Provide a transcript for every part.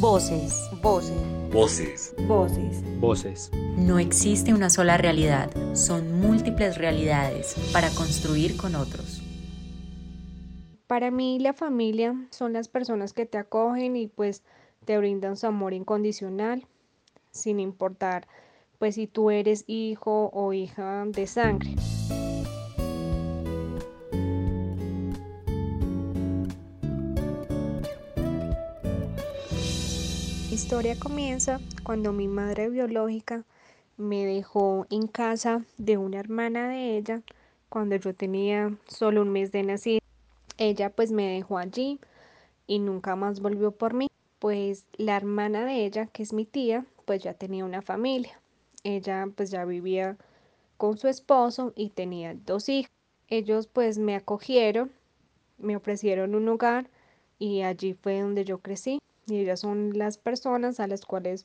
Voces. Voces. Voces. Voces. Voces. No existe una sola realidad, son múltiples realidades para construir con otros. Para mí la familia son las personas que te acogen y pues te brindan su amor incondicional, sin importar pues si tú eres hijo o hija de sangre. Historia comienza cuando mi madre biológica me dejó en casa de una hermana de ella cuando yo tenía solo un mes de nacido. Ella pues me dejó allí y nunca más volvió por mí. Pues la hermana de ella, que es mi tía, pues ya tenía una familia. Ella pues ya vivía con su esposo y tenía dos hijos. Ellos pues me acogieron, me ofrecieron un hogar y allí fue donde yo crecí y ellas son las personas a las cuales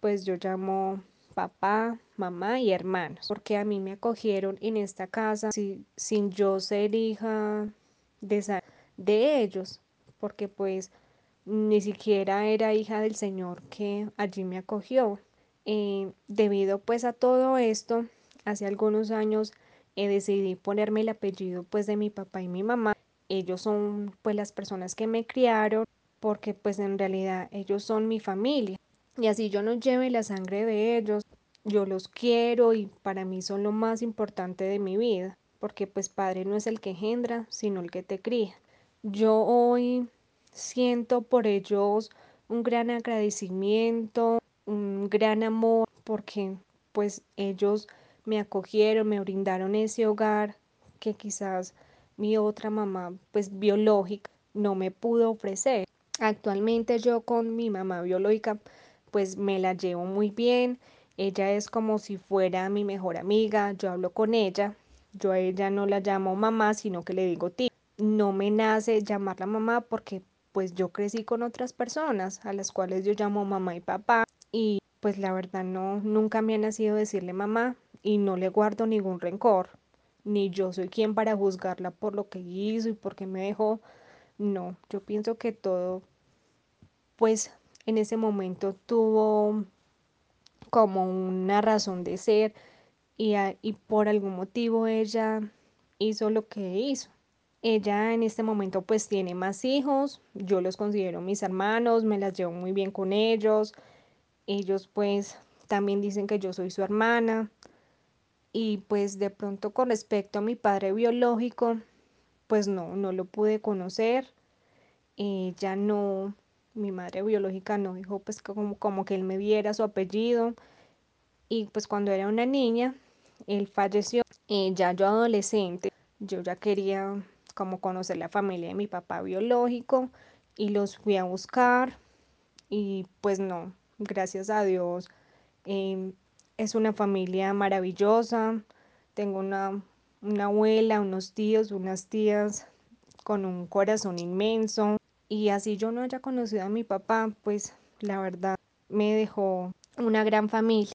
pues yo llamo papá, mamá y hermanos, porque a mí me acogieron en esta casa sin yo ser hija de, de ellos, porque pues ni siquiera era hija del Señor que allí me acogió. Eh, debido pues a todo esto, hace algunos años eh, decidí ponerme el apellido pues de mi papá y mi mamá. Ellos son pues las personas que me criaron porque pues en realidad ellos son mi familia. Y así yo no lleve la sangre de ellos, yo los quiero y para mí son lo más importante de mi vida, porque pues padre no es el que engendra, sino el que te cría. Yo hoy siento por ellos un gran agradecimiento, un gran amor, porque pues ellos me acogieron, me brindaron ese hogar que quizás mi otra mamá pues biológica no me pudo ofrecer. Actualmente yo con mi mamá biológica pues me la llevo muy bien. Ella es como si fuera mi mejor amiga, yo hablo con ella, yo a ella no la llamo mamá, sino que le digo tía. No me nace llamarla mamá porque pues yo crecí con otras personas a las cuales yo llamo mamá y papá y pues la verdad no nunca me ha nacido decirle mamá y no le guardo ningún rencor, ni yo soy quien para juzgarla por lo que hizo y por qué me dejó. No, yo pienso que todo pues en ese momento tuvo como una razón de ser y, por algún motivo ella hizo lo que hizo. Ella en este momento pues tiene más hijos, yo los considero mis hermanos, me las llevo muy bien con ellos, ellos pues también dicen que yo soy su hermana y pues de pronto con respecto a mi padre biológico pues no, no lo pude conocer, ella no, mi madre biológica no dijo pues como, como que él me diera su apellido. Y pues cuando era una niña él falleció. Ya yo adolescente yo ya quería como conocer la familia de mi papá biológico y los fui a buscar. Y pues no gracias a Dios em, es una familia maravillosa. Tengo una, una abuela unos tíos unas tías con un corazón inmenso y así yo no haya conocido a mi papá, pues la verdad me dejó una gran familia.